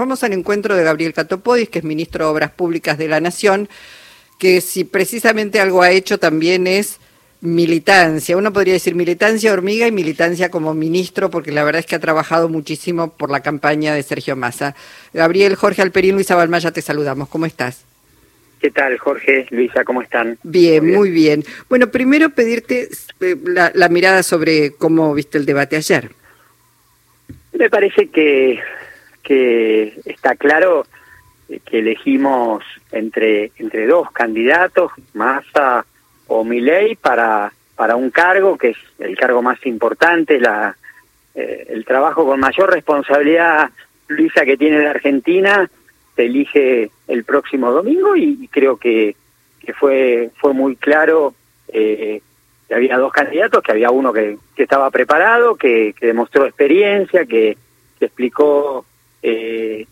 Vamos al encuentro de Gabriel Catopodis, que es ministro de Obras Públicas de la Nación, que si precisamente algo ha hecho también es militancia. Uno podría decir militancia hormiga y militancia como ministro, porque la verdad es que ha trabajado muchísimo por la campaña de Sergio Massa. Gabriel, Jorge Alperín, Luisa Balmaya, te saludamos. ¿Cómo estás? ¿Qué tal, Jorge? Luisa, ¿cómo están? Bien, muy bien. Bueno, primero pedirte eh, la, la mirada sobre cómo viste el debate ayer. Me parece que que está claro que elegimos entre entre dos candidatos, Massa o Milei, para para un cargo que es el cargo más importante, la eh, el trabajo con mayor responsabilidad, Luisa, que tiene la Argentina, se elige el próximo domingo y, creo que, que fue fue muy claro eh, que había dos candidatos, que había uno que, que estaba preparado, que, que demostró experiencia, que, que explicó eh,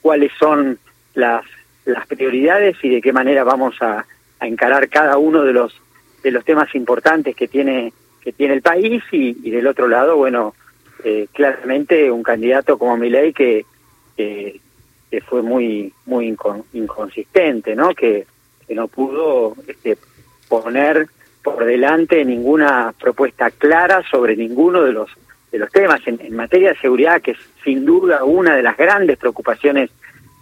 cuáles son las, las prioridades y de qué manera vamos a, encarar cada uno de los de los temas importantes que tiene que tiene el país y, del otro lado bueno eh, claramente un candidato como Milei que, que, fue muy muy inconsistente no que, que no pudo este, poner por delante ninguna propuesta clara sobre ninguno de los de los temas en, materia de seguridad, que sin duda una de las grandes preocupaciones,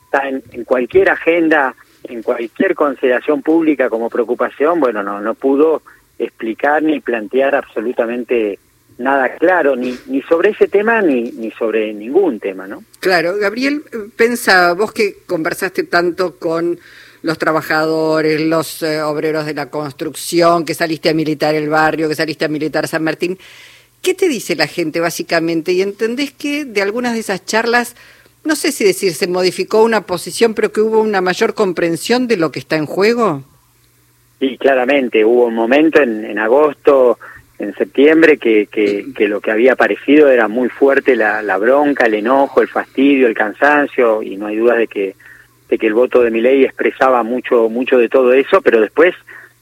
está en, cualquier agenda, en cualquier consideración pública como preocupación, bueno, no, no pudo explicar ni plantear absolutamente nada claro, ni, ni sobre ese tema ni, ni sobre ningún tema, ¿no? Claro, Gabriel, pensa, vos que conversaste tanto con los trabajadores, los eh, obreros de la construcción, que saliste a militar el barrio, que saliste a militar San Martín, ¿Qué te dice la gente básicamente? Y entendés que de algunas de esas charlas, no sé si decir se modificó una posición, pero que hubo una mayor comprensión de lo que está en juego. Sí, claramente. Hubo un momento en, en agosto, en septiembre, que, que, lo que había aparecido era muy fuerte la, la bronca, el enojo, el fastidio, el cansancio, y no hay duda de que, de que el voto de mi ley expresaba mucho, mucho de todo eso, pero después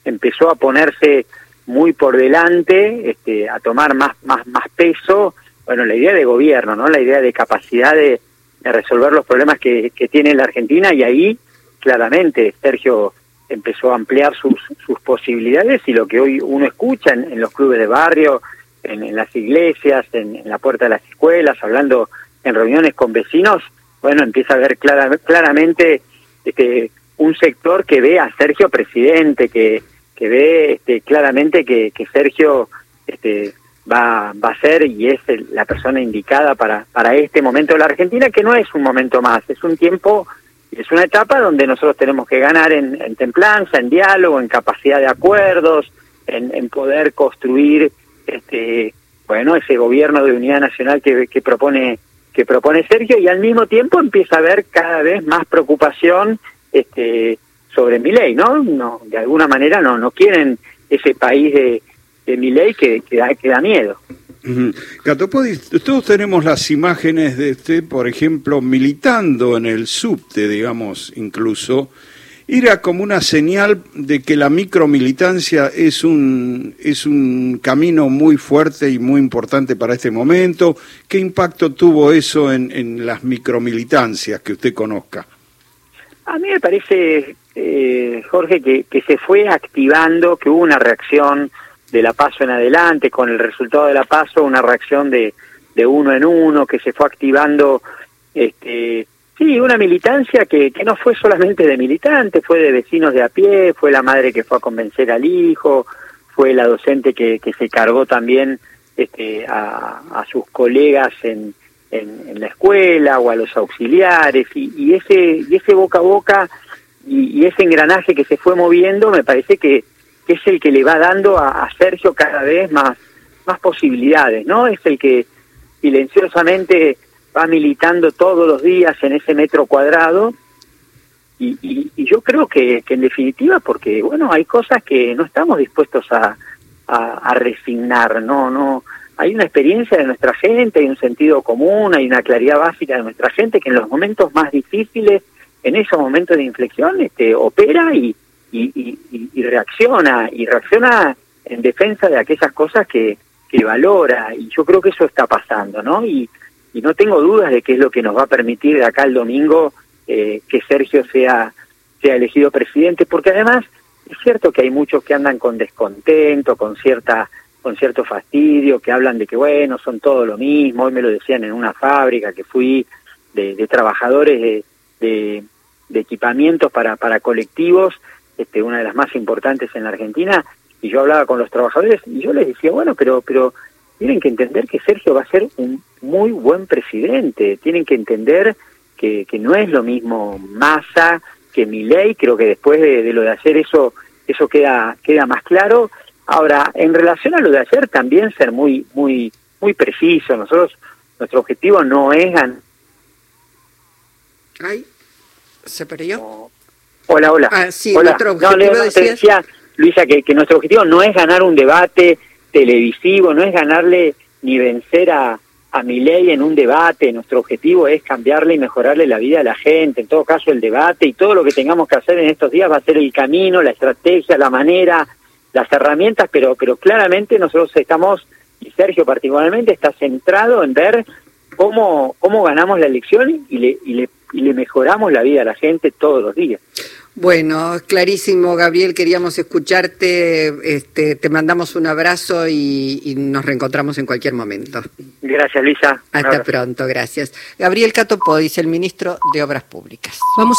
empezó a ponerse muy por delante, este, a tomar más, más, más peso, bueno, la idea de gobierno, ¿no? La idea de capacidad de, resolver los problemas que, que, tiene la Argentina y ahí claramente Sergio empezó a ampliar sus, sus posibilidades y lo que hoy uno escucha en, los clubes de barrio, en, las iglesias, en, la puerta de las escuelas, hablando en reuniones con vecinos, bueno, empieza a ver clara, claramente este, un sector que ve a Sergio presidente, que, que ve este, claramente que, que Sergio este, va, va a ser y es la persona indicada para, para este momento. De la Argentina, que no es un momento más, es un tiempo, es una etapa donde nosotros tenemos que ganar en, en templanza, en diálogo, en capacidad de acuerdos, en, en, poder construir este bueno ese gobierno de unidad nacional que, que propone que propone Sergio y al mismo tiempo empieza a haber cada vez más preocupación este sobre mi ley, ¿no? no de alguna manera no no quieren ese país de, de mi ley que, que, da, que da miedo. Todos tenemos las imágenes de este, por ejemplo, militando en el subte, digamos, incluso, era como una señal de que la micromilitancia es un, es un camino muy fuerte y muy importante para este momento. ¿Qué impacto tuvo eso en, en las micromilitancias que usted conozca? A mí me parece, eh, Jorge, que, que se fue activando, que hubo una reacción de la paso en adelante, con el resultado de la paso, una reacción de, de uno en uno, que se fue activando, este, sí, una militancia que, que no fue solamente de militantes, fue de vecinos de a pie, fue la madre que fue a convencer al hijo, fue la docente que, que se cargó también este, a, a sus colegas en, en, la escuela o a los auxiliares y, y, ese y ese boca a boca y, ese engranaje que se fue moviendo me parece que, es el que le va dando a, Sergio cada vez más más posibilidades no es el que silenciosamente va militando todos los días en ese metro cuadrado. Y, y, y yo creo que, que, en definitiva porque bueno hay cosas que no estamos dispuestos a, a, a resignar no no hay una experiencia de nuestra gente, hay un sentido común, hay una claridad básica de nuestra gente que en los momentos más difíciles, en esos momentos de inflexión, este, opera y, reacciona, y reacciona en defensa de aquellas cosas que, que valora, y yo creo que eso está pasando, ¿no? Y, y no tengo dudas de que es lo que nos va a permitir de acá el domingo eh, que Sergio sea, sea elegido presidente, porque además es cierto que hay muchos que andan con descontento, con cierta con cierto fastidio, que hablan de que bueno, son todo lo mismo, hoy me lo decían en una fábrica que fui de, trabajadores de, de, equipamientos para, para colectivos, este, una de las más importantes en la Argentina, y yo hablaba con los trabajadores y yo les decía, bueno, pero, pero tienen que entender que Sergio va a ser un muy buen presidente, tienen que entender que, que no es lo mismo Massa que ley creo que después de, de, lo de hacer eso, eso queda, queda más claro. Ahora, en relación a lo de ayer, también ser muy, muy, muy preciso. Nosotros, nuestro objetivo no es ganar. Ay, se perdió. Hola, hola. Ah, sí, hola. nuestro objetivo no, no, decías... te decía, Luisa, que, que nuestro objetivo no es ganar un debate televisivo, no es ganarle ni vencer a, a mi ley en un debate. Nuestro objetivo es cambiarle y mejorarle la vida a la gente. En todo caso, el debate y todo lo que tengamos que hacer en estos días va a ser el camino, la estrategia, la manera, las herramientas, pero, pero claramente nosotros estamos, y Sergio particularmente, está centrado en ver cómo, cómo ganamos la elección y le, y, le, y le mejoramos la vida a la gente todos los días. Bueno, clarísimo, Gabriel, queríamos escucharte, este, te mandamos un abrazo y, y, nos reencontramos en cualquier momento. Gracias, Luisa. Hasta pronto, gracias. Gabriel Catopodis, el ministro de Obras Públicas. Vamos a